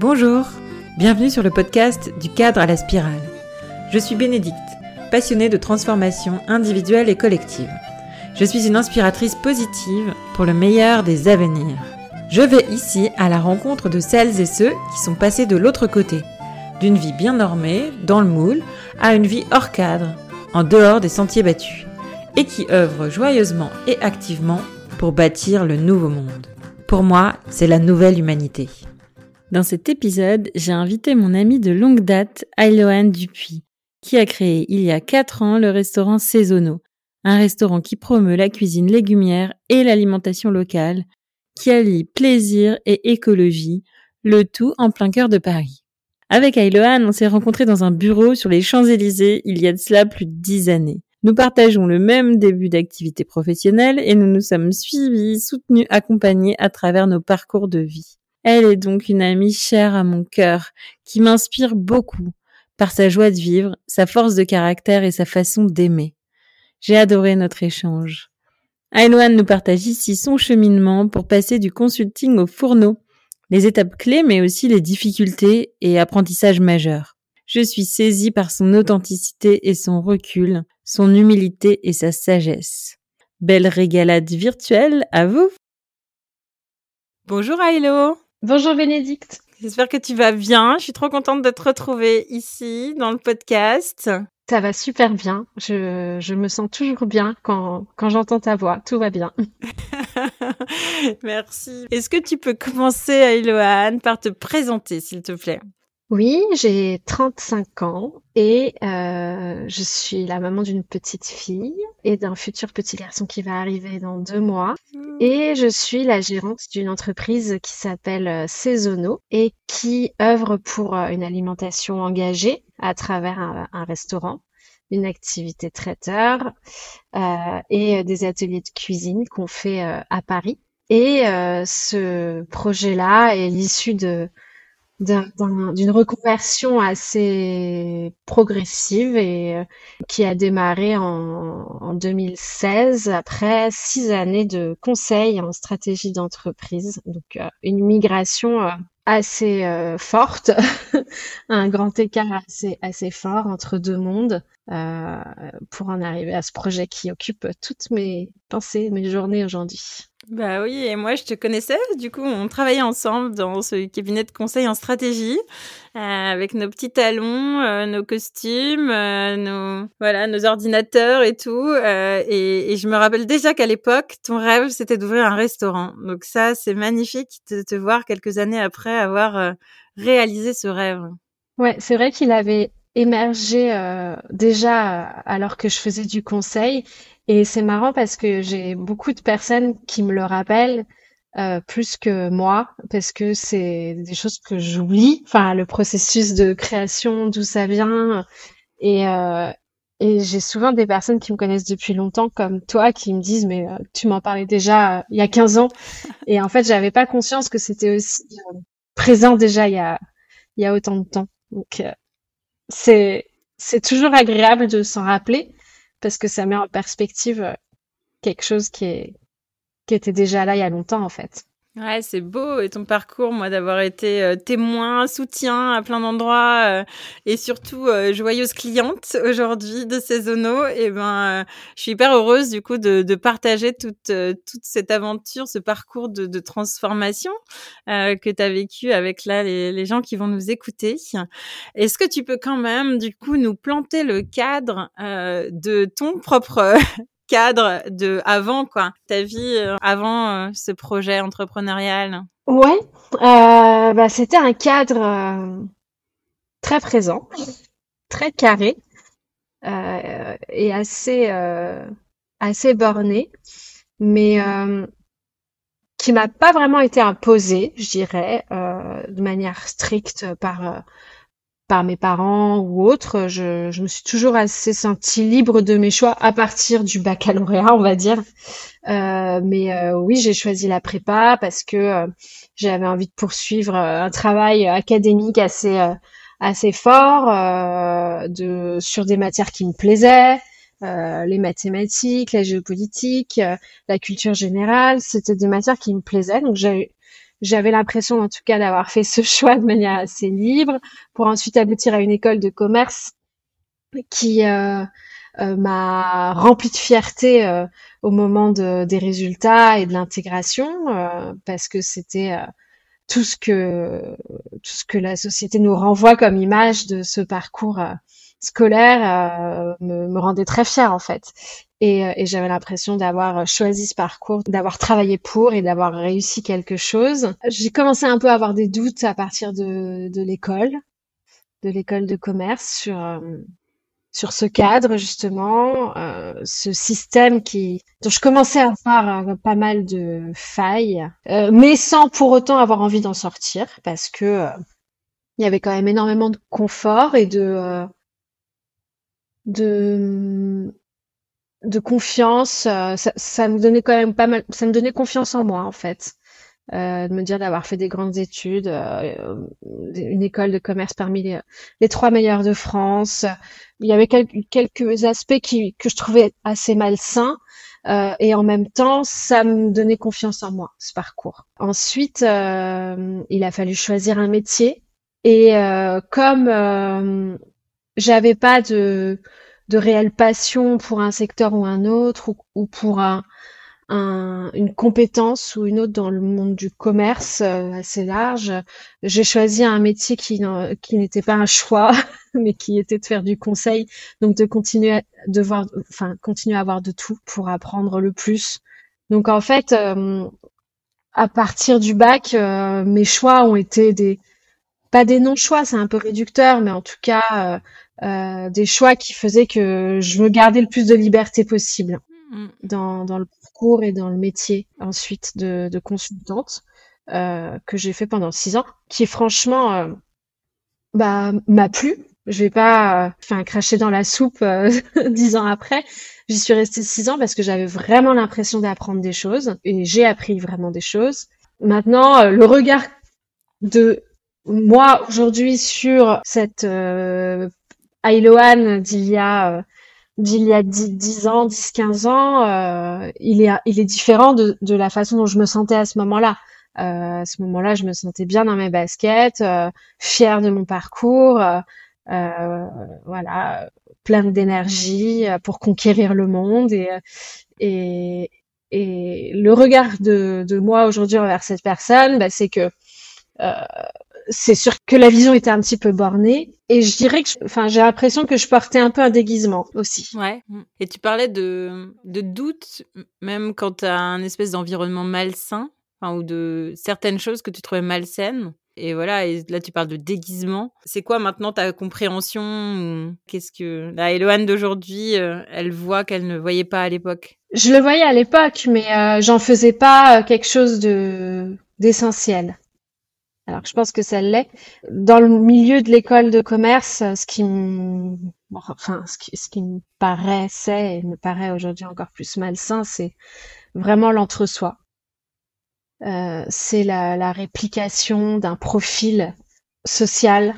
Bonjour, bienvenue sur le podcast du cadre à la spirale. Je suis Bénédicte, passionnée de transformation individuelle et collective. Je suis une inspiratrice positive pour le meilleur des avenirs. Je vais ici à la rencontre de celles et ceux qui sont passés de l'autre côté, d'une vie bien normée, dans le moule, à une vie hors cadre, en dehors des sentiers battus, et qui œuvrent joyeusement et activement pour bâtir le nouveau monde. Pour moi, c'est la nouvelle humanité. Dans cet épisode, j'ai invité mon ami de longue date, Ailoan Dupuis, qui a créé il y a 4 ans le restaurant Saisonneau, un restaurant qui promeut la cuisine légumière et l'alimentation locale, qui allie plaisir et écologie, le tout en plein cœur de Paris. Avec Ailoan, on s'est rencontrés dans un bureau sur les Champs-Élysées il y a de cela plus de dix années. Nous partageons le même début d'activité professionnelle et nous nous sommes suivis, soutenus, accompagnés à travers nos parcours de vie. Elle est donc une amie chère à mon cœur, qui m'inspire beaucoup par sa joie de vivre, sa force de caractère et sa façon d'aimer. J'ai adoré notre échange. Ailoane nous partage ici son cheminement pour passer du consulting au fourneau, les étapes clés mais aussi les difficultés et apprentissages majeurs. Je suis saisie par son authenticité et son recul, son humilité et sa sagesse. Belle régalade virtuelle à vous. Bonjour Aïlo. Bonjour Bénédicte. J'espère que tu vas bien. Je suis trop contente de te retrouver ici dans le podcast. Ça va super bien. Je, je me sens toujours bien quand, quand j'entends ta voix. Tout va bien. Merci. Est-ce que tu peux commencer, Ailoane, par te présenter, s'il te plaît? Oui, j'ai 35 ans et euh, je suis la maman d'une petite fille et d'un futur petit garçon qui va arriver dans deux mois. Mmh. Et je suis la gérante d'une entreprise qui s'appelle euh, Saisonneau et qui œuvre pour euh, une alimentation engagée à travers un, restaurant, une activité traiteur euh, et des ateliers de cuisine qu'on fait euh, à Paris. Et ce projet-là est l'issue de d'une reconversion assez progressive et euh, qui a démarré en, en 2016 après six années de conseil en stratégie d'entreprise. Donc euh, une migration euh, assez forte, un grand écart assez assez fort entre deux mondes pour en arriver à ce projet qui occupe toutes mes pensées, mes journées aujourd'hui. Bah oui, et moi je te connaissais, du coup on travaillait ensemble dans ce cabinet de conseil en stratégie, euh, avec nos petits talons, euh, nos costumes, euh, nos voilà, nos ordinateurs et tout. Et, et, je me rappelle déjà qu'à l'époque, ton rêve c'était d'ouvrir un restaurant. Donc ça, c'est magnifique de te voir quelques années après avoir réalisé ce rêve. Ouais, c'est vrai qu'il avait émergé déjà alors que je faisais du conseil et c'est marrant parce que j'ai beaucoup de personnes qui me le rappellent euh, plus que moi, parce que c'est des choses que j'oublie. Enfin, le processus de création, d'où ça vient. Et, euh, et j'ai souvent des personnes qui me connaissent depuis longtemps, comme toi, qui me disent mais euh, tu m'en parlais déjà euh, il y a 15 ans. Et en fait, j'avais pas conscience que c'était aussi euh, présent déjà il y a il y a autant de temps. Donc c'est c'est toujours agréable de s'en rappeler parce que ça met en perspective euh, quelque chose qui était déjà là il y a longtemps en fait. Ouais, c'est beau et ton parcours, moi, d'avoir été euh, témoin, soutien à plein d'endroits euh, et surtout joyeuse cliente aujourd'hui de Saisonneau. Et ben, je suis hyper heureuse du coup de, de partager toute toute cette aventure, ce parcours de, de transformation que tu as vécu avec là les, les gens qui vont nous écouter. Est-ce que tu peux quand même du coup nous planter le cadre de ton propre cadre de avant quoi, ta vie euh, avant euh, ce projet entrepreneurial. Ouais, euh, bah, c'était un cadre très présent, très carré et assez assez borné, mais qui m'a pas vraiment été imposé, je dirais, de manière stricte par par mes parents ou autres. Je, je me suis toujours assez sentie libre de mes choix à partir du baccalauréat, on va dire. Euh, mais euh, oui, j'ai choisi la prépa parce que euh, j'avais envie de poursuivre euh, un travail académique assez assez fort de sur des matières qui me plaisaient. les mathématiques, la géopolitique, la culture générale, c'était des matières qui me plaisaient. Donc j'ai j'avais l'impression en tout cas d'avoir fait ce choix de manière assez libre pour ensuite aboutir à une école de commerce qui euh, euh, m'a rempli de fierté euh, au moment de, des résultats et de l'intégration parce que c'était tout ce que tout ce que la société nous renvoie comme image de ce parcours scolaire me, me, rendait très fière en fait et, et j'avais l'impression d'avoir choisi ce parcours, d'avoir travaillé pour et d'avoir réussi quelque chose. J'ai commencé un peu à avoir des doutes à partir de, de l'école, de l'école de commerce sur sur ce cadre justement, euh, ce système qui dont je commençais à voir euh, pas mal de failles, euh, mais sans pour autant avoir envie d'en sortir parce que euh, il y avait quand même énormément de confort et de de de confiance. Ça, ça, me donnait quand même pas mal. Ça me donnait confiance en moi en fait. Euh, de me dire d'avoir fait des grandes études, euh, une école de commerce parmi les, les, trois meilleures de France. Il y avait quelques, quelques aspects qui, que je trouvais assez malsains. Euh, et en même temps, ça me donnait confiance en moi, ce parcours. Ensuite, euh, il a fallu choisir un métier. Et euh, comme j'avais pas de, de réelle passion pour un secteur ou un autre, ou, ou pour un, un, une compétence ou une autre dans le monde du commerce euh, assez large. J'ai choisi un métier qui, qui n'était pas un choix, mais qui était de faire du conseil, donc de continuer de voir, enfin continuer à avoir de tout pour apprendre le plus. Donc en fait, euh, à partir du bac, euh, mes choix ont été des pas des non-choix, c'est un peu réducteur, mais en tout cas des choix qui faisaient que je me gardais le plus de liberté possible mmh. dans, dans le cours et dans le métier ensuite de, de consultante euh, que j'ai fait pendant six ans, qui franchement euh, bah m'a plu. Je vais pas euh, enfin cracher dans la soupe euh, dix ans après. J'y suis restée six ans parce que j'avais vraiment l'impression d'apprendre des choses et j'ai appris vraiment des choses. Maintenant, le regard de moi aujourd'hui sur cette euh, d'il y a d'il y a 10, ans, 10, 15 ans, euh, il, est, il est différent de, de, la façon dont je me sentais à ce moment-là. Euh, à ce moment-là, je me sentais bien dans mes baskets, euh, fière de mon parcours, euh, euh voilà, pleine d'énergie euh, pour conquérir le monde et, et, et le regard de, de moi aujourd'hui envers cette personne, bah, c'est que c'est sûr que la vision était un petit peu bornée. Et je dirais que, enfin, j'ai l'impression que je portais un peu un déguisement aussi. Ouais. Et tu parlais de, de doute, même quand tu as un espèce d'environnement malsain, enfin, ou de certaines choses que tu trouvais malsaines. Et voilà, et là tu parles de déguisement. C'est quoi maintenant ta compréhension Qu'est-ce que la Eloane d'aujourd'hui, euh, elle voit qu'elle ne voyait pas à l'époque? Je le voyais à l'époque, mais euh, j'en faisais pas euh, quelque chose de d'essentiel. Alors je pense que ça l'est. Dans le milieu de l'école de commerce, ce qui me, enfin, ce qui, ce qui me paraissait et me paraît aujourd'hui encore plus malsain, c'est vraiment l'entre-soi. Euh, c'est la, la, réplication d'un profil social,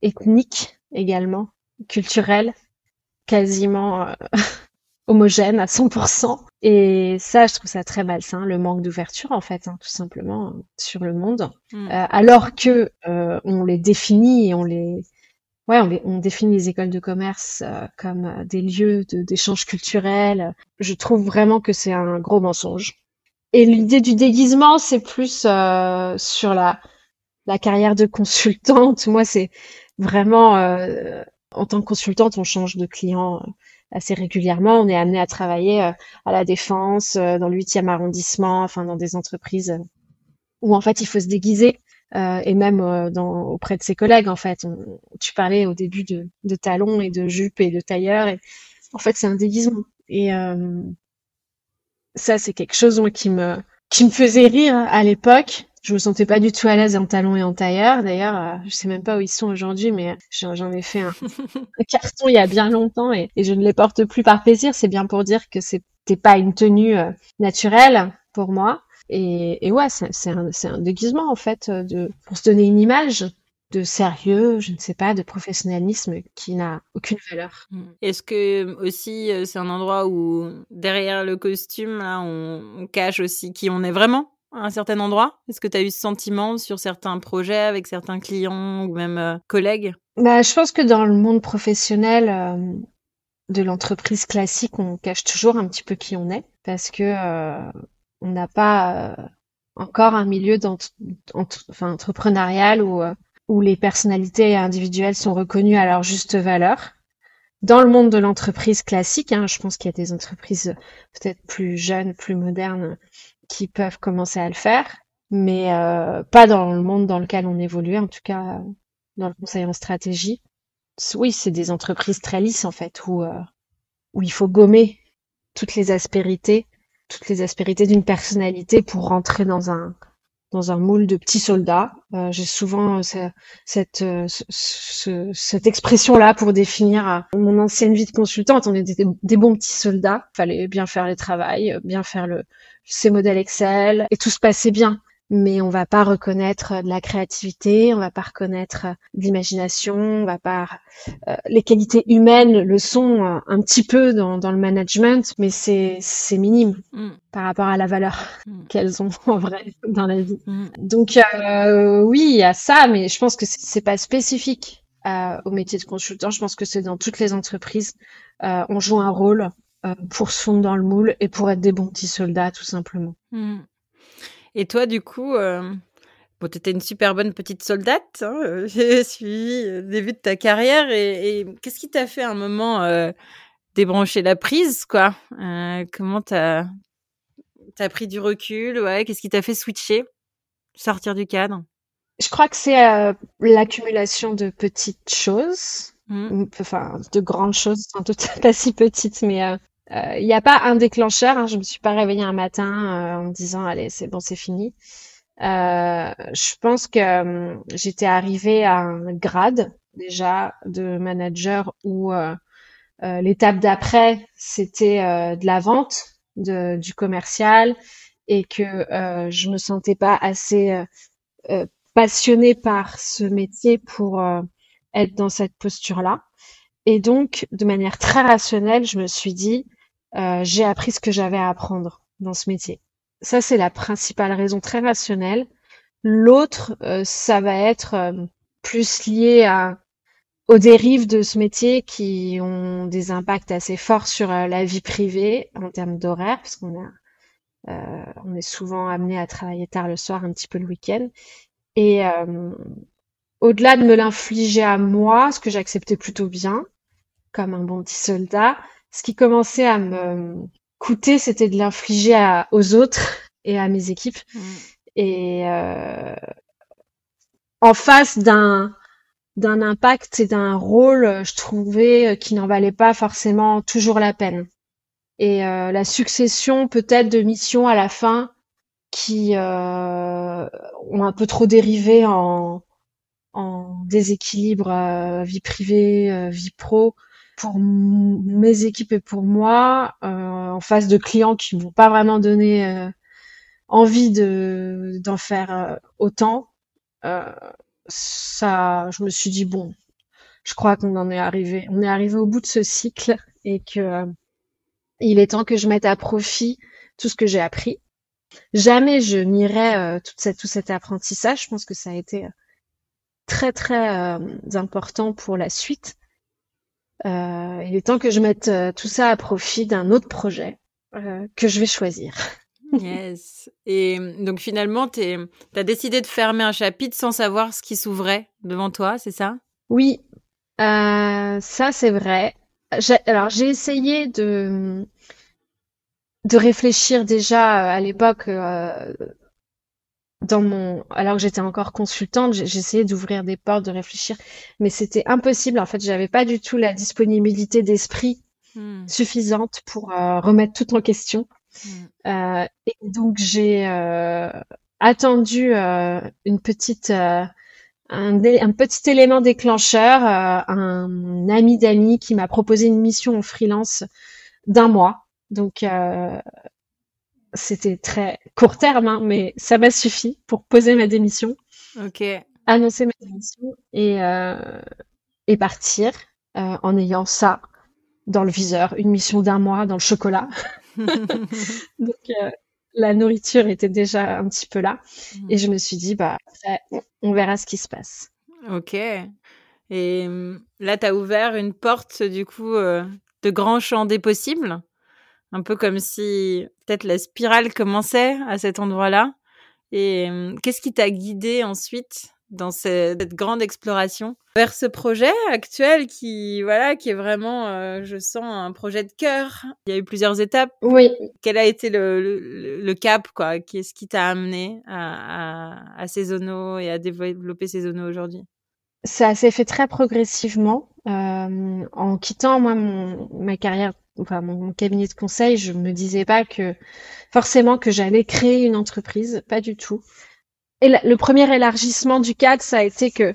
ethnique également, culturel, quasiment euh, homogène à 100%. Et ça, je trouve ça très malsain, le manque d'ouverture en fait, hein, tout simplement sur le monde. Mm. Euh, alors que euh, on les définit et on les, ouais, on, on définit les écoles de commerce euh, comme des lieux d'échange culturel. Je trouve vraiment que c'est un gros mensonge. Et l'idée du déguisement, c'est plus sur la la carrière de consultante. Moi, c'est vraiment en tant que consultante, on change de client assez régulièrement. On est amené à travailler euh, à la défense, euh, dans le 8e arrondissement, enfin dans des entreprises euh, où en fait il faut se déguiser. et même auprès de ses collègues, en fait, tu parlais au début de, talons et de jupes et de tailleurs. Et, en fait, c'est un déguisement. Et ça, c'est quelque chose qui me qui me faisait rire à l'époque je me sentais pas du tout à l'aise en talons et en tailleur. D'ailleurs, euh, je sais même pas où ils sont aujourd'hui, mais j'en ai fait un, carton il y a bien longtemps et, je ne les porte plus par plaisir. C'est bien pour dire que c'était pas une tenue euh, naturelle pour moi. Et, et ouais, c'est un, un, déguisement en fait de pour se donner une image de sérieux, je ne sais pas, de professionnalisme qui n'a aucune valeur. Mm. Est-ce que aussi euh, c'est un endroit où derrière le costume là on, on cache aussi qui on est vraiment? À un certain endroit? Est-ce que tu as eu ce sentiment sur certains projets avec certains clients ou même collègues? Bah, Je pense que dans le monde professionnel de l'entreprise classique, on cache toujours un petit peu qui on est parce que on n'a pas encore un milieu enfin, entrepreneurial où, euh, où les personnalités individuelles sont reconnues à leur juste valeur. Dans le monde de l'entreprise classique, hein, je pense qu'il y a des entreprises peut-être plus jeunes, plus modernes, qui peuvent commencer à le faire, mais euh, pas dans le monde dans lequel on évolue, en tout cas dans le conseil en stratégie. Oui, c'est des entreprises très lisses en fait, où, euh, où il faut gommer toutes les aspérités toutes les aspérités d'une personnalité pour rentrer dans un dans un moule de petits soldats. Euh, J'ai souvent euh, cette euh, cette expression-là pour définir euh, mon ancienne vie de consultante. On était des, bons petits soldats. Fallait bien faire le travail, bien faire le ses modèles Excel et tout se passait bien mais on va pas reconnaître de la créativité, on va pas reconnaître de l'imagination, on va pas euh, les qualités humaines le sont euh, un petit peu dans, dans le management, mais c'est c'est minime mm. par rapport à la valeur mm. qu'elles ont en vrai dans la vie. Mm. Donc euh, oui, il y a ça, mais je pense que c'est pas spécifique au métier de consultant. Je pense que c'est dans toutes les entreprises, on joue un rôle pour se fondre dans le moule et pour être des bons petits soldats, tout simplement. Et toi, du coup, euh, bon, tu étais une super bonne petite soldate. Hein, euh, J'ai suivi le début de ta carrière. Et, qu'est-ce qui t'a fait à un moment euh, débrancher la prise, quoi? Comment t'as as pris du recul? Ouais, qu'est-ce qui t'a fait switcher, sortir du cadre? Je crois que c'est l'accumulation de petites choses. Mmh. Enfin, de grandes choses, sans doute pas si petites, mais il euh, n'y a pas un déclencheur. Hein, je me suis pas réveillée un matin euh, en me disant allez c'est bon c'est fini. Euh, je pense que j'étais arrivée à un grade déjà de manager où l'étape d'après c'était de la vente, de, du commercial et que je me sentais pas assez passionnée par ce métier pour être dans cette posture-là. Et donc, de manière très rationnelle, je me suis dit, euh, j'ai appris ce que j'avais à apprendre dans ce métier. Ça, c'est la principale raison très rationnelle. L'autre, euh, ça va être euh, plus lié à, aux dérives de ce métier qui ont des impacts assez forts sur la vie privée en termes d'horaire, parce qu'on a, on est souvent amené à travailler tard le soir, un petit peu le week-end. Et au-delà de me l'infliger à moi, ce que j'acceptais plutôt bien, comme un bon petit soldat, ce qui commençait à me coûter, c'était de l'infliger aux autres et à mes équipes. Mm. Et euh, en face d'un d'un impact et d'un rôle, je trouvais qui n'en valait pas forcément toujours la peine. Et euh, la succession peut-être de missions à la fin qui euh, ont un peu trop dérivé en, en déséquilibre euh, vie privée, vie pro, pour mes équipes et pour moi, euh, en face de clients qui m'ont pas vraiment donné euh, envie de d'en faire euh, autant, ça, je me suis dit bon, je crois qu'on en est arrivé, on est arrivé au bout de ce cycle et que il est temps que je mette à profit tout ce que j'ai appris. Jamais je nierai tout, cette, tout cet apprentissage. Je pense que ça a été très très important pour la suite. Euh, il est temps que je mette euh, tout ça à profit d'un autre projet euh, que je vais choisir. yes. Et donc finalement, tu as décidé de fermer un chapitre sans savoir ce qui s'ouvrait devant toi, c'est ça? Oui, ça c'est vrai. Alors j'ai essayé de de réfléchir déjà à l'époque dans mon alors que j'étais encore consultante, j'essayais d'ouvrir des portes, de réfléchir, mais c'était impossible. En fait, j'avais pas du tout la disponibilité d'esprit hmm. suffisante pour euh, remettre tout en question. Hmm. Euh, et donc j'ai euh, attendu une petite un, un, petit élément déclencheur, un ami d'amis qui m'a proposé une mission en freelance d'un mois. Donc c'était très court terme, hein, mais ça m'a suffi pour poser ma démission. Ok. Annoncer ma démission et, euh, et partir euh, en ayant ça dans le viseur, une mission d'un mois dans le chocolat. Donc, euh, la nourriture était déjà un petit peu là. Mmh. Et je me suis dit, bah, on verra ce qui se passe. Ok. Et mmh, là, tu as ouvert une porte, du coup, de grands champs des possibles? Un peu comme si peut-être la spirale commençait à cet endroit-là. Et mmh, qu'est-ce qui t'a guidé ensuite dans cette, grande exploration? Vers ce projet actuel qui voilà qui est vraiment euh, je sens un projet de cœur. Il y a eu plusieurs étapes. Oui. Quel a été le, le, cap quoi? Qu'est-ce qui t'a amené à, à, à Saisonneau et à développer Saisonneau aujourd'hui? Ça s'est fait très progressivement euh, en quittant moi mon, ma carrière enfin mon, cabinet de conseil je me disais pas que forcément que j'allais créer une entreprise pas du tout et le premier élargissement du cadre, ça a été que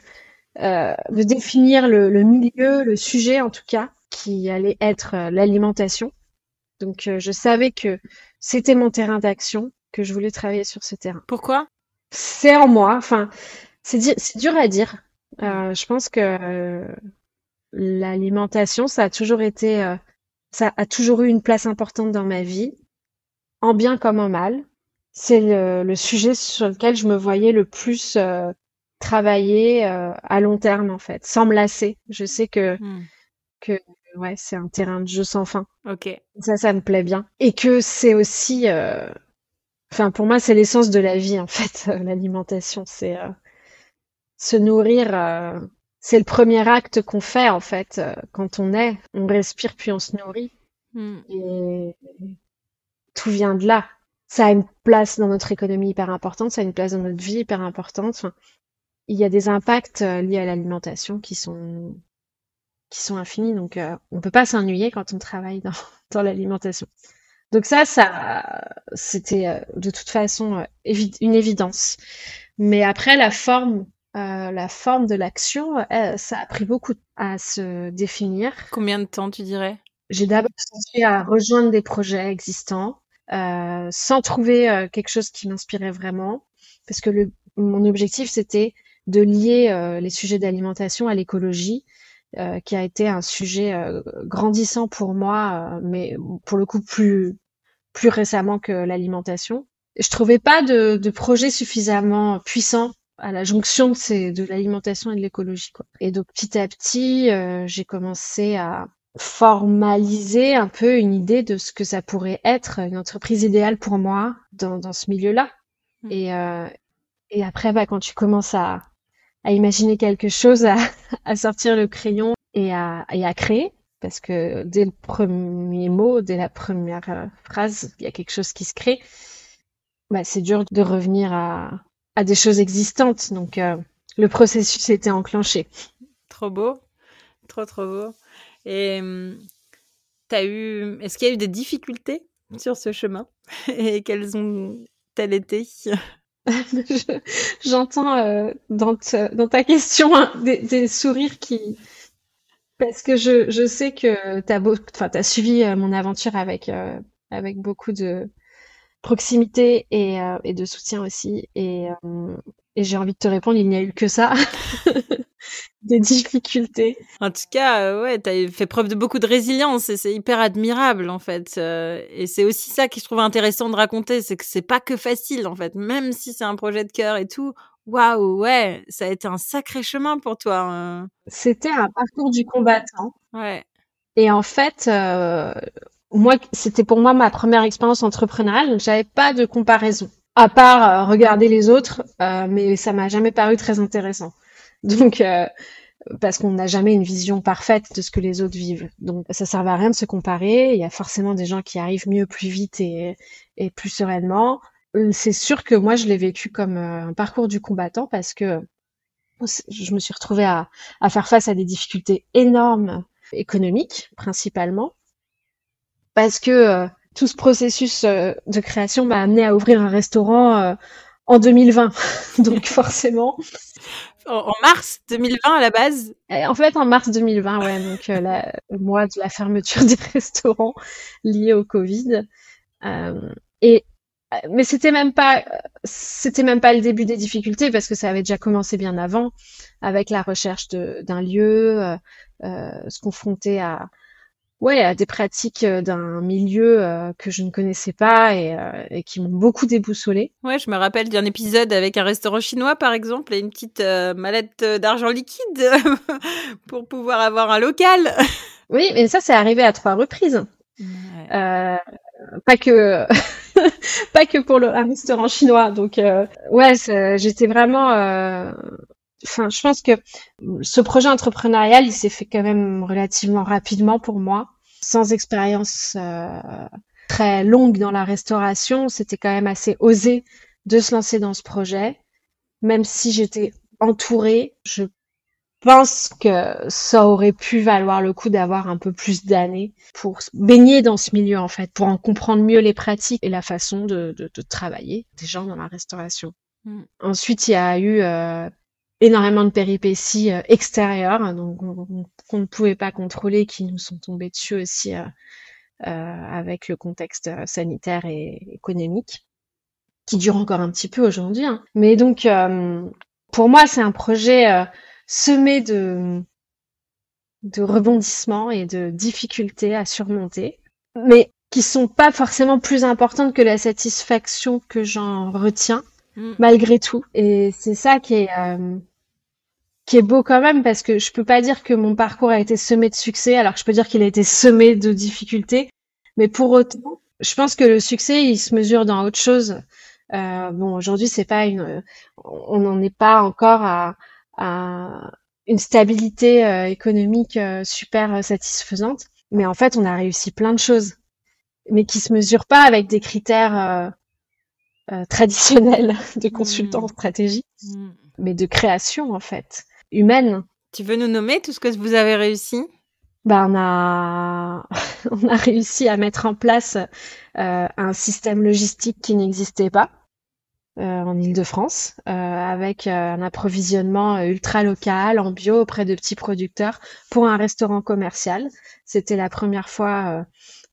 euh, de définir le, milieu, le sujet en tout cas, qui allait être euh, l'alimentation. Donc euh, je savais que c'était mon terrain d'action, que je voulais travailler sur ce terrain. Pourquoi? C'est en moi. Enfin, c'est dur à dire. Je pense que l'alimentation, ça a toujours été, ça a toujours eu une place importante dans ma vie, en bien comme en mal c'est le, sujet sur lequel je me voyais le plus euh, travailler euh, à long terme en fait, sans me lasser. Je sais que hmm. que ouais, c'est un terrain de jeu sans fin. Ok. Ça, ça me plaît bien. Et que c'est aussi, euh, enfin pour moi, c'est l'essence de la vie en fait. L'alimentation, c'est se nourrir. c'est le premier acte qu'on fait en fait quand on est. On respire puis on se nourrit. Hmm. Et tout vient de là ça a une place dans notre économie hyper importante, ça a une place dans notre vie hyper importante. il y a des impacts euh, liés à l'alimentation qui sont qui sont infinis, donc euh, on peut pas s'ennuyer quand on travaille dans, dans l'alimentation. Donc ça, ça, c'était euh, de toute façon une évidence. Mais après, la forme, la forme de l'action, ça a pris beaucoup à se définir. Combien de temps, tu dirais? J'ai d'abord cherché à rejoindre des projets existants, euh, sans trouver euh, quelque chose qui m'inspirait vraiment, parce que le, mon objectif c'était de lier euh, les sujets d'alimentation à l'écologie, qui a été un sujet grandissant pour moi, mais pour le coup plus plus récemment que l'alimentation. Je trouvais pas de, de projet suffisamment puissant à la jonction de, ces, de l'alimentation et de l'écologie. Quoi. Et donc petit à petit, j'ai commencé à, formaliser un peu une idée de ce que ça pourrait être une entreprise idéale pour moi dans, dans ce milieu-là. Hmm. Et, euh, et après, bah, quand tu commences à, à imaginer quelque chose, à, à sortir le crayon et à, et à créer, parce que dès le premier mot, dès la première euh, phrase, il y a quelque chose qui se crée, bah, c'est dur de revenir à, à des choses existantes. Donc, euh, le processus était enclenché. Trop beau, trop trop beau. Et as eu, est-ce qu'il y a eu des difficultés sur ce chemin? Et quelles ont-elles été? J'entends euh, dans, dans, ta question hein, des, sourires qui. Parce que je, je sais que tu as, as, suivi euh, mon aventure avec, euh, avec beaucoup de proximité et, et de soutien aussi. Et, et j'ai envie de te répondre, il n'y a eu que ça. des difficultés. En tout cas, euh, ouais, tu as fait preuve de beaucoup de résilience et c'est hyper admirable en fait. Euh, et c'est aussi ça qui je trouve intéressant de raconter, c'est que c'est pas que facile en fait, même si c'est un projet de cœur et tout. Waouh, ouais, ça a été un sacré chemin pour toi. Hein. C'était un parcours du combattant. Ouais. Et en fait, euh, moi, c'était pour moi ma première expérience entrepreneuriale, donc j'avais pas de comparaison, à part regarder les autres, mais ça m'a jamais paru très intéressant. Donc, euh, parce qu'on n'a jamais une vision parfaite de ce que les autres vivent. Donc, ça sert à rien de se comparer. Il y a forcément des gens qui arrivent mieux, plus vite et, et plus sereinement. Euh, c'est sûr que moi, je l'ai vécu comme euh, un parcours du combattant parce que je me suis retrouvée à, à faire face à des difficultés énormes économiques, principalement, parce que tout ce processus de création m'a amené à ouvrir un restaurant en 2020. Donc forcément, en mars 2020 à la base? En fait, en mars 2020, ouais, donc euh, la, le mois de la fermeture des restaurants liés au Covid. Euh, et euh, mais c'était même pas c'était même pas le début des difficultés parce que ça avait déjà commencé bien avant avec la recherche d'un lieu, euh, se confronter à ouais, à des pratiques euh, d'un milieu euh, que je ne connaissais pas et, euh, et qui m'ont beaucoup déboussolé. Ouais, je me rappelle d'un épisode avec un restaurant chinois, par exemple, et une petite mallette d'argent liquide pour pouvoir avoir un local. oui, mais ça, c'est arrivé à trois reprises. Ouais. pas que pas que pour le un restaurant chinois. Donc ouais, j'étais vraiment enfin, je pense que ce projet entrepreneurial, il s'est fait quand même relativement rapidement pour moi, sans expérience euh, très longue dans la restauration. C'était quand même assez osé de se lancer dans ce projet, même si j'étais entourée. Je pense que ça aurait pu valoir le coup d'avoir un peu plus d'années pour baigner dans ce milieu en fait, pour en comprendre mieux les pratiques et la façon de, de, de travailler des gens dans la restauration. Mm. Ensuite, il y a eu euh, énormément de péripéties euh, extérieures, hein, donc qu'on ne pouvait pas contrôler, qui nous sont tombées dessus aussi euh, euh avec le contexte euh, sanitaire et économique, qui dure encore un petit peu aujourd'hui. Hein. Mais donc, pour moi, c'est un projet semé de de rebondissements et de difficultés à surmonter, mais qui sont pas forcément plus importantes que la satisfaction que j'en retiens Mm. malgré tout. Et c'est ça qui est euh, qui est beau quand même parce que je peux pas dire que mon parcours a été semé de succès, alors je peux dire qu'il a été semé de difficultés. Mais pour autant, je pense que le succès, il se mesure dans autre chose. Euh, bon, aujourd'hui, c'est pas une, on n'en est pas encore à, à une stabilité euh, économique euh, super satisfaisante, mais en fait, on a réussi plein de choses, mais qui se mesurent pas avec des critères euh, traditionnel de consultant en stratégie, mm. mais de création en fait, humaine. Tu veux nous nommer tout ce que vous avez réussi? Bah, on a on a réussi à mettre en place euh, un système logistique qui n'existait pas euh, en Île-de-France, euh, avec euh, un approvisionnement ultra local en bio auprès de petits producteurs pour un restaurant commercial. C'était la première fois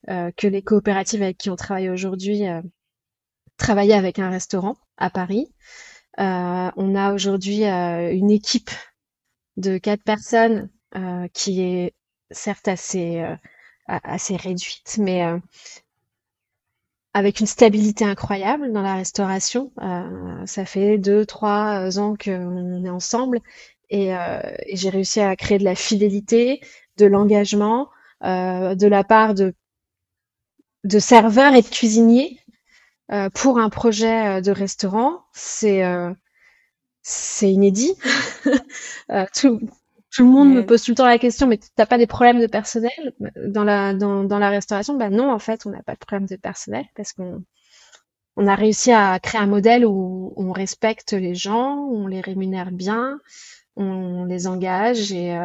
que les coopératives avec qui on travaille aujourd'hui travailler avec un restaurant à Paris. Euh, on a aujourd'hui euh, une équipe de quatre personnes euh, qui est certes assez assez réduite, mais avec une stabilité incroyable dans la restauration. ça fait deux, trois ans qu'on est ensemble et, et j'ai réussi à créer de la fidélité, de l'engagement de la part de de serveurs et de cuisiniers euh, pour un projet euh, de restaurant, c'est euh, c'est inédit. tout, tout le monde me pose tout le temps la question, mais t'as pas des problèmes de personnel dans la dans, dans la restauration? Ben non, en fait, on n'a pas de problème de personnel parce qu'on on a réussi à créer un modèle où on respecte les gens, on les rémunère bien, on les engage et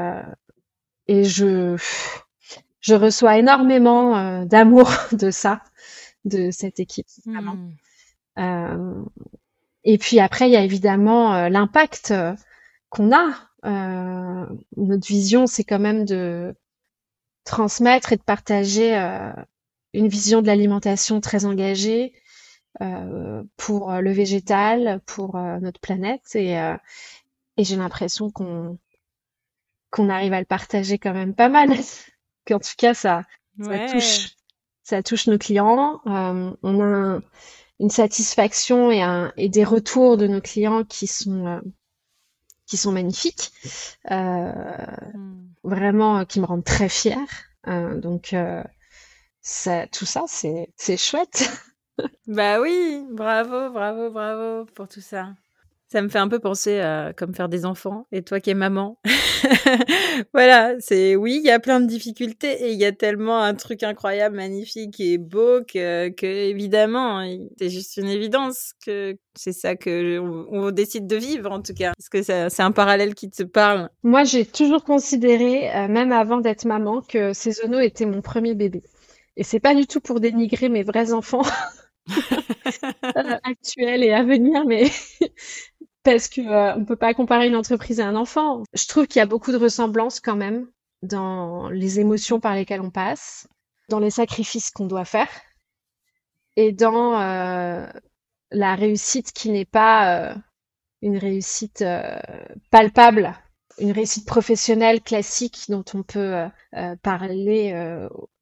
et je je reçois énormément d'amour de ça de cette équipe. Hmm. Euh, et puis après, il y a évidemment euh, l'impact euh, qu'on a. notre vision, c'est quand même de transmettre et de partager une vision de l'alimentation très engagée pour le végétal, pour notre planète. Et, et j'ai l'impression qu'on qu'on arrive à le partager quand même pas mal. Qu'en tout cas, ça, ça touche ça touche nos clients. Euh, on a une satisfaction et, un, et des retours de nos clients qui sont euh, qui sont magnifiques, euh, hmm. vraiment qui me rendent très fière. donc ça, tout ça, c'est c'est chouette. bah oui, bravo, bravo, bravo pour tout ça. Ça me fait un peu penser à comme faire des enfants. Et toi qui es maman, voilà, c'est oui, il y a plein de difficultés et il y a tellement un truc incroyable, magnifique et beau que, que évidemment, c'est juste une évidence que c'est ça que on, décide de vivre en tout cas. Parce que c'est un parallèle qui te parle. Moi, j'ai toujours considéré, euh, même avant d'être maman, que Cézono était mon premier bébé. Et c'est pas du tout pour dénigrer mes vrais enfants. Euh, actuels et à venir, mais parce que euh, on peut pas comparer une entreprise à un enfant. Je trouve qu'il y a beaucoup de ressemblances quand même dans les émotions par lesquelles on passe, dans les sacrifices qu'on doit faire et dans euh, la réussite qui n'est pas euh, une réussite palpable une réussite professionnelle classique dont on peut parler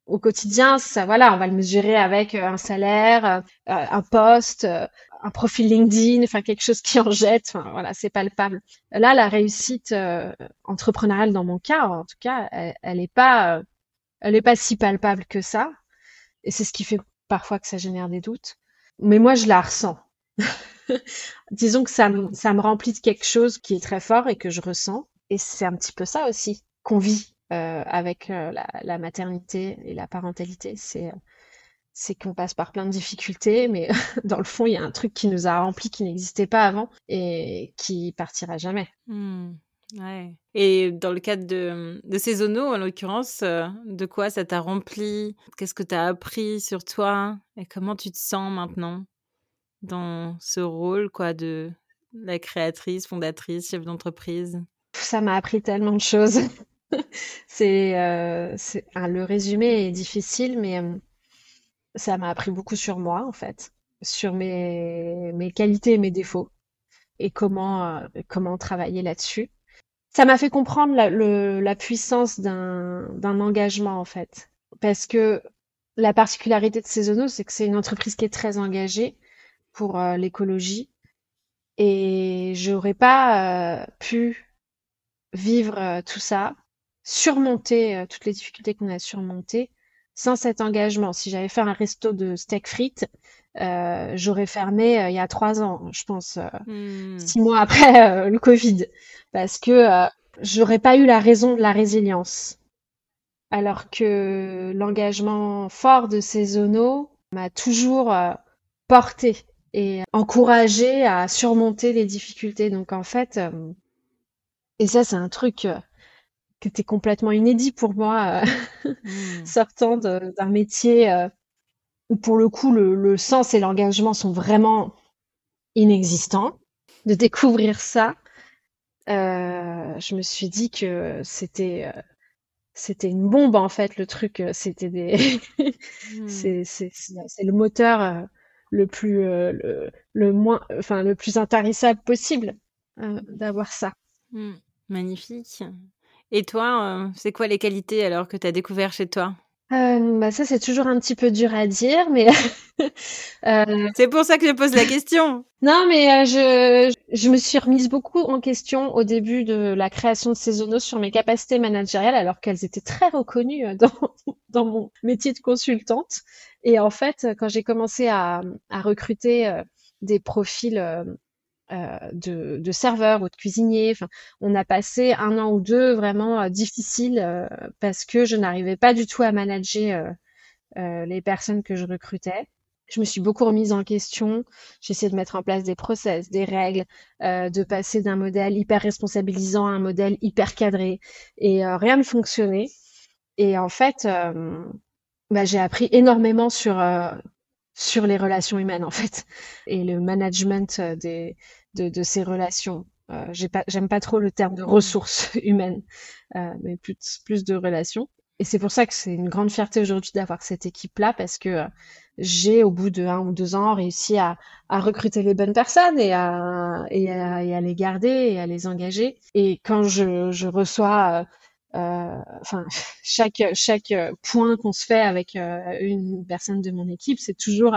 au quotidien, ça, voilà, on va le mesurer avec un salaire, un poste, un profil LinkedIn, enfin quelque chose qui en jette. Voilà, c'est palpable. Là, la réussite entrepreneuriale dans mon cas, en tout cas, elle, n'est pas, elle est pas si palpable que ça. Et c'est ce qui fait parfois que ça génère des doutes. Mais moi, je la ressens. Disons que ça, ça me remplit de quelque chose qui est très fort et que je ressens. Et c'est un petit peu ça aussi qu'on vit euh, avec euh, la, la, maternité et la parentalité. C'est c'est qu'on passe par plein de difficultés, mais dans le fond, il y a un truc qui nous a rempli qui n'existait pas avant et qui partira jamais. Mmh. Ouais. Et dans le cadre de, de saisonaux, en l'occurrence, euh, de quoi ça t'a rempli? Qu'est-ce que tu as appris sur toi? Et comment tu te sens maintenant dans ce rôle quoi de la créatrice, fondatrice, chef d'entreprise? Ça m'a appris tellement de choses. c'est euh, le résumé est difficile, mais euh, ça m'a appris beaucoup sur moi en fait, sur mes, mes qualités et mes défauts et comment euh, comment travailler là-dessus. Ça m'a fait comprendre la, le, la puissance d'un d'un engagement en fait, parce que la particularité de Saisonneau, c'est que c'est une entreprise qui est très engagée pour euh, l'écologie et j'aurais pas pu vivre tout ça surmonter euh, toutes les difficultés qu'on a surmontées sans cet engagement. Si j'avais fait un resto de steak frites, euh, j'aurais fermé euh, il y a trois ans, je pense, hmm. six mois après le Covid, parce que j'aurais pas eu la raison de la résilience. Alors que l'engagement fort de ces zonos m'a toujours porté et encouragé à surmonter les difficultés. Donc en fait, et ça c'est un truc qui était complètement inédit pour moi, euh, mmh. sortant d'un métier euh, où pour le coup le, sens et l'engagement sont vraiment inexistants. De découvrir ça, euh, je me suis dit que c'était c'était une bombe en fait le truc. C'était des mmh. c'est c'est le moteur le plus le, le, moins enfin le plus intarissable possible d'avoir ça. Mmh. Magnifique. Et toi, euh, c'est quoi les qualités alors que tu as découvert chez toi? Euh, bah ça c'est toujours un petit peu dur à dire, mais euh... c'est pour ça que je pose la question. non, mais euh, je je me suis remise beaucoup en question au début de la création de Saisonneau sur mes capacités managériales, alors qu'elles étaient très reconnues dans dans mon métier de consultante. Et en fait, quand j'ai commencé à à recruter des profils euh, de, de serveurs ou de cuisiniers. Enfin, on a passé un an ou deux vraiment euh, difficiles euh, parce que je n'arrivais pas du tout à manager les personnes que je recrutais. Je me suis beaucoup remise en question. J'ai essayé de mettre en place des process, des règles, de passer d'un modèle hyper responsabilisant à un modèle hyper cadré. Et rien ne fonctionnait. Et en fait, bah, j'ai appris énormément sur sur les relations humaines en fait et le management des de, de ces relations. Euh, j'ai pas, j'aime pas trop le terme de ressources humaines, euh, mais plus, plus de relations. Et c'est pour ça que c'est une grande fierté aujourd'hui d'avoir cette équipe-là parce que euh, j'ai, au bout de un ou deux ans, réussi à, à recruter les bonnes personnes et à, et à, et à les garder et à les engager. Et quand je, je reçois, euh, euh enfin, chaque, chaque point qu'on se fait avec une personne de mon équipe, c'est toujours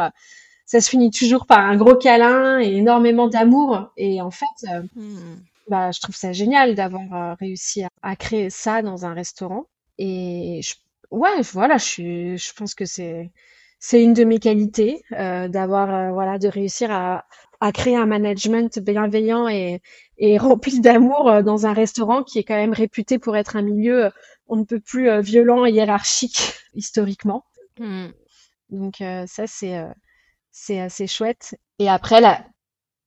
ça se finit toujours par un gros câlin et énormément d'amour. Et en fait, euh, hmm. bah, je trouve ça génial d'avoir euh, réussi à, créer ça dans un restaurant. Et je, ouais, voilà, je suis, je pense que c'est, c'est une de mes qualités euh, d'avoir, voilà, de réussir à, à créer un management bienveillant et, et rempli d'amour dans un restaurant qui est quand même réputé pour être un milieu on ne peut plus violent et hiérarchique historiquement. Hmm. Donc ça c'est c'est assez chouette. Et après, là,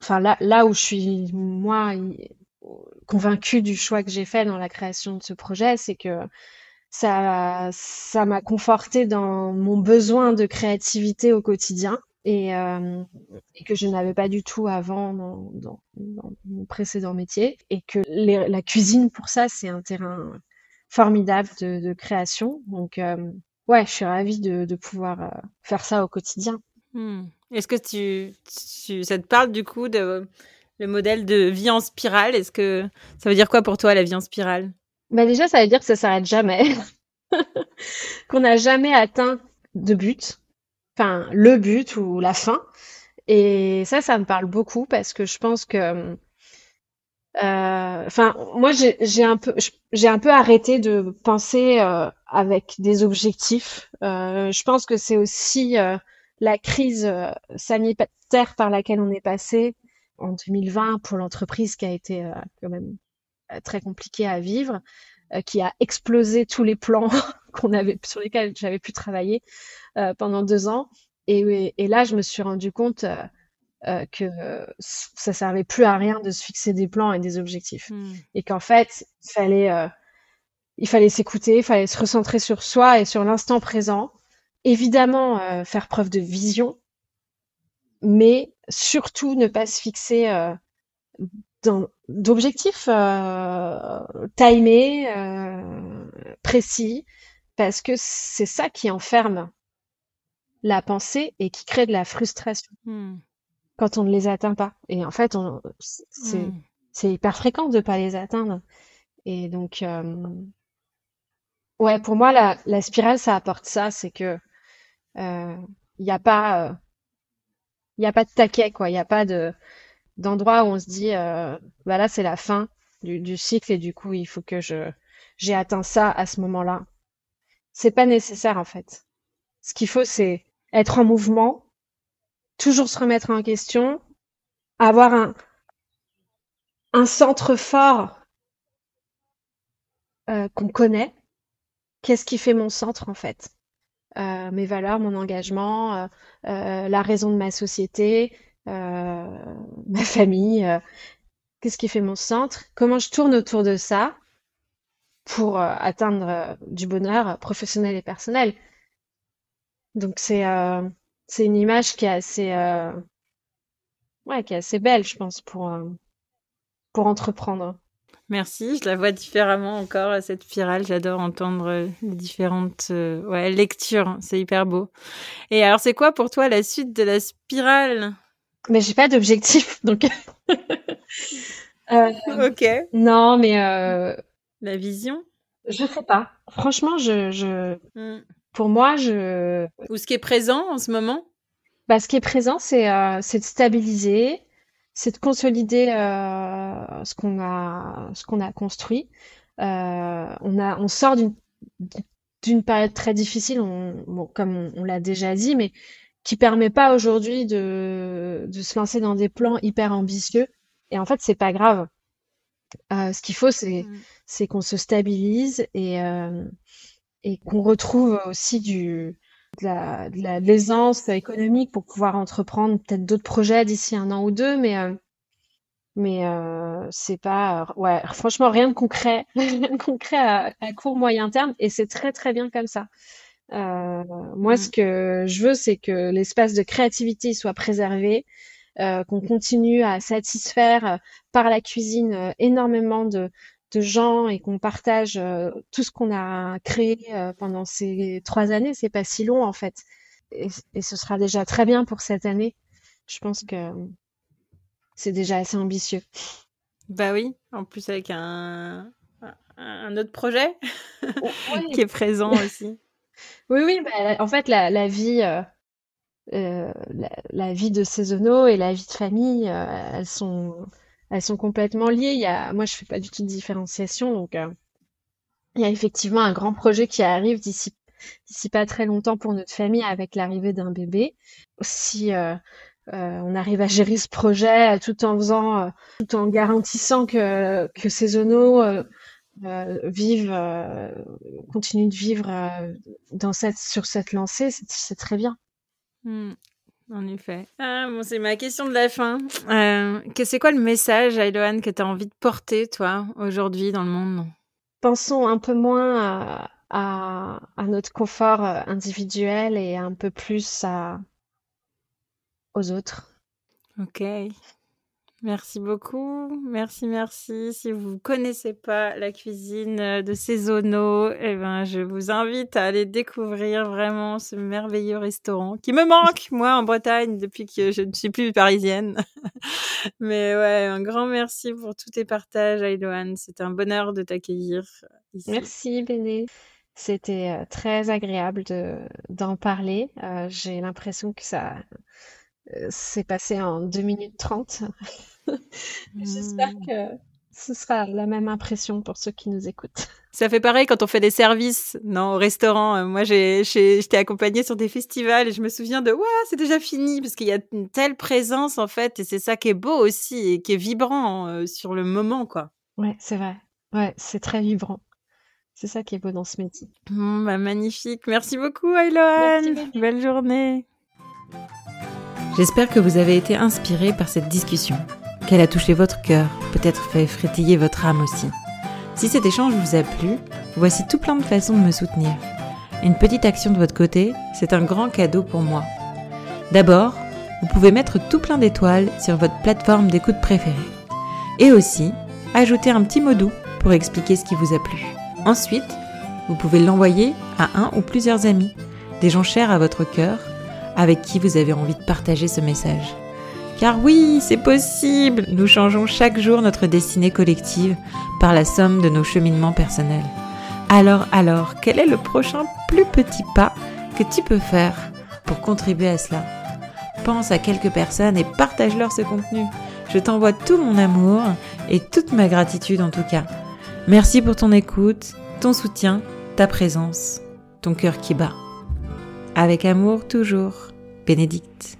enfin là, là où je suis moi convaincue du choix que j'ai fait dans la création de ce projet, c'est que ça, ça m'a conforté dans mon besoin de créativité au quotidien. Et, euh, et que je n'avais pas du tout avant dans, mon précédent métier. Et que la cuisine pour ça c'est un terrain formidable de, création. Donc euh, ouais je suis ravie de, de pouvoir euh, faire ça au quotidien. Hmm. Est-ce que tu, ça te parle du coup de le modèle de vie en spirale? Est-ce que ça veut dire quoi pour toi la vie en spirale? Bah déjà, ça veut dire que ça s'arrête jamais, qu'on n'a jamais atteint de but, enfin le but ou la fin. Et ça, ça me parle beaucoup parce que je pense que euh, enfin, moi, j'ai un peu, j'ai un peu arrêté de penser euh, avec des objectifs. Euh, je pense que c'est aussi la crise sanitaire par laquelle on est passé en 2020 pour l'entreprise qui a été quand même très compliquée à vivre, qui a explosé tous les plans qu'on avait sur lesquels j'avais pu travailler pendant deux ans. Et, et, là, je me suis rendu compte euh, que ça servait plus à rien de se fixer des plans et des objectifs. Hmm. Et qu'en fait, il fallait, euh, il fallait s'écouter, il fallait se recentrer sur soi et sur l'instant présent. Évidemment, euh, faire preuve de vision, mais surtout ne pas se fixer d'objectifs timés, précis, parce que c'est ça qui enferme la pensée et qui crée de la frustration. Hmm quand on ne les atteint pas. Et en fait, mmh. c'est hyper fréquent de pas les atteindre. Et donc, euh, ouais, pour moi, la, la, spirale, ça apporte ça, c'est que il euh, n'y a pas, il euh, y a pas de taquet, quoi. Il n'y a pas de d'endroit où on se dit, bah là, c'est la fin du, du cycle et du coup, il faut que je j'ai atteint ça à ce moment-là. C'est pas nécessaire en fait. Ce qu'il faut, c'est être en mouvement toujours se remettre en question, avoir un, un centre fort euh, qu'on connaît. Qu'est-ce qui fait mon centre en fait? Euh, Mes valeurs, mon engagement, euh, la raison de ma société, ma famille. Qu'est-ce qui fait mon centre Comment je tourne autour de ça pour atteindre du bonheur professionnel et personnel Donc c'est une image qui est assez, euh, ouais, qui est assez belle, je pense, pour, euh, pour entreprendre. Merci, je la vois différemment encore, cette spirale. J'adore entendre euh, les différentes ouais, lectures, c'est hyper beau. Et alors, c'est quoi pour toi la suite de la spirale? Mais j'ai pas d'objectif, donc. ok. Non, mais. La vision? Je sais pas. Franchement, je. je... Hmm pour moi, je. Ou ce qui est présent en ce moment? Bah, Ce qui est présent, c'est euh, de stabiliser, c'est de consolider euh, ce qu'on a, qu'on a construit. Euh, on, a, on sort d'une période très difficile, on, bon, comme on, l'a déjà dit, mais qui permet pas aujourd'hui de, de se lancer dans des plans hyper ambitieux. Et en fait, c'est pas grave. Euh, ce qu'il faut, c'est mmh. c'est qu'on se stabilise et euh, et qu'on retrouve aussi du, de la, de la l'aisance économique pour pouvoir entreprendre peut-être d'autres projets d'ici un an ou deux, mais euh, mais euh, c'est pas ouais franchement rien de concret, rien de concret à, à, court moyen terme et c'est très très bien comme ça. Euh, moi, ce mm. que je veux, c'est que l'espace de créativité soit préservé, euh, qu'on continue à satisfaire par la cuisine énormément de, de gens et qu'on partage euh, tout ce qu'on a créé euh, pendant ces trois années, c'est pas si long en fait. Et, ce sera déjà très bien pour cette année. Je pense que c'est déjà assez ambitieux. Bah oui, en plus avec un, un autre projet qui est présent aussi. Oui, oui, bah, en fait, la, vie, euh, la, la, vie de saisonneau et la vie de famille, elles sont elles sont complètement liées. Moi, je fais pas du tout de différenciation, donc euh, il y a effectivement un grand projet qui arrive d'ici d'ici pas très longtemps pour notre famille avec l'arrivée d'un bébé. Si euh, euh, on arrive à gérer ce projet tout en faisant, tout en garantissant que que ces zonos vivent, continuent de vivre dans cette sur cette lancée, c'est très bien. Hmm. En effet. Ah, bon, c'est ma question de la fin. Euh, c'est quoi le message, Ailoane, que tu as envie de porter, toi, aujourd'hui dans le monde? Pensons un peu moins à, à, notre confort euh, individuel et un peu plus à, aux autres. Ok. Merci beaucoup. Merci, merci. Si vous connaissez pas la cuisine euh, de Cézono, eh ben, je vous invite à aller découvrir vraiment ce merveilleux restaurant qui me manque, moi, en Bretagne, depuis que je ne suis plus parisienne. Mais ouais, un grand merci pour tous tes partages, Ailoane. C'était un bonheur de t'accueillir ici. Merci, Béné. C'était euh, très agréable de, d'en parler. Euh, j'ai l'impression que ça s'est passé en 2 minutes 30. J'espère mmh. que ce sera la même impression pour ceux qui nous écoutent. Ça fait pareil quand on fait des services non, au restaurant. Euh, moi, j'ai, j'étais accompagnée sur des festivals et je me souviens de, waouh, c'est déjà fini parce qu'il y a une telle présence en fait et c'est ça qui est beau aussi et qui est vibrant euh, sur le moment, quoi. Ouais, c'est vrai. Ouais, c'est très vibrant. C'est ça qui est beau dans ce métier. bah, magnifique. Merci beaucoup, Ayloane. Belle journée. J'espère que vous avez été inspiré par cette discussion qu'elle a touché votre cœur, peut-être fait frétiller votre âme aussi. Si cet échange vous a plu, voici tout plein de façons de me soutenir. Une petite action de votre côté, c'est un grand cadeau pour moi. D'abord, vous pouvez mettre tout plein d'étoiles sur votre plateforme d'écoute préférée. Et aussi, ajouter un petit mot doux pour expliquer ce qui vous a plu. Ensuite, vous pouvez l'envoyer à un ou plusieurs amis, des gens chers à votre cœur, avec qui vous avez envie de partager ce message. Car oui, c'est possible Nous changeons chaque jour notre destinée collective par la somme de nos cheminements personnels. Alors, alors, quel est le prochain plus petit pas que tu peux faire pour contribuer à cela? Pense à quelques personnes et partage-leur ce contenu. Je t'envoie tout mon amour et toute ma gratitude en tout cas. Merci pour ton écoute, ton soutien, ta présence, ton cœur qui bat. Avec amour toujours, Bénédicte.